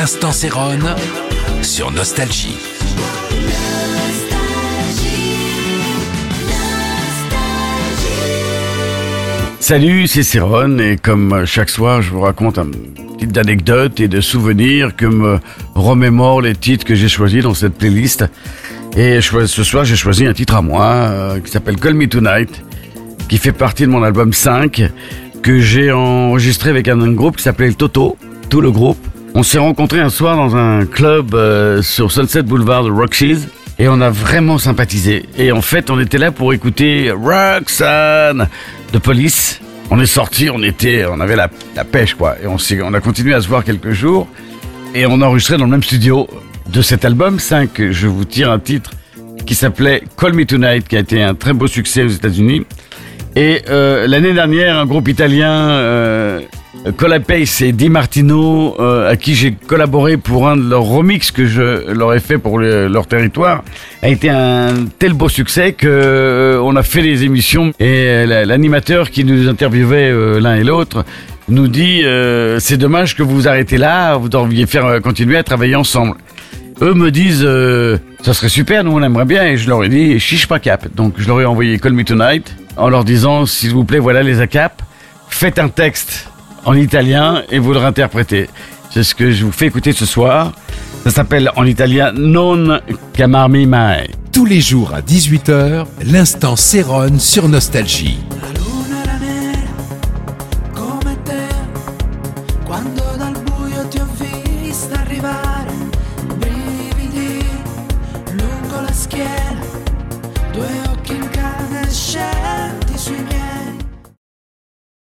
L'instant Céron sur Nostalgie. Salut, c'est Céron et comme chaque soir, je vous raconte un petit d'anecdotes et de souvenirs que me remémore les titres que j'ai choisis dans cette playlist. Et ce soir, j'ai choisi un titre à moi euh, qui s'appelle Call Me Tonight, qui fait partie de mon album 5 que j'ai enregistré avec un, groupe qui s'appelait Toto, tout le groupe. On s'est rencontrés un soir dans un club euh, sur Sunset Boulevard de Roxy's et on a vraiment sympathisé. Et en fait, on était là pour écouter Roxanne de Police. On est sorti, on était, on avait la, pêche quoi. Et on, a continué à se voir quelques jours et on a enregistré dans le même studio de cet album 5. Je vous tire un titre qui s'appelait Call Me Tonight, qui a été un très beau succès aux États-Unis. Et euh, l'année dernière, un groupe italien, euh, Colapace et Di Martino, euh, à qui j'ai collaboré pour un de leurs remixes que je leur ai fait pour le- leur territoire, a été un tel beau succès que euh, on a fait des émissions et euh, la- l'animateur qui nous interviewait l'un et l'autre nous dit c'est dommage que vous vous arrêtez là, vous devriez faire continuer à travailler ensemble. Eux me disent ça serait super, nous on aimerait bien et je leur ai dit chiche pas cap. Donc je leur ai envoyé Call Me Tonight en leur disant s'il vous plaît voilà les ACAP, faites un texte en italien et vous le réinterprétez. C'est ce que je vous fais écouter ce soir. Ça s'appelle en italien Non chiamarmi mai. Tous les jours à 18h, l'instant Céron sur Nostalgie. Quando dal buio ti ho vista arrivare.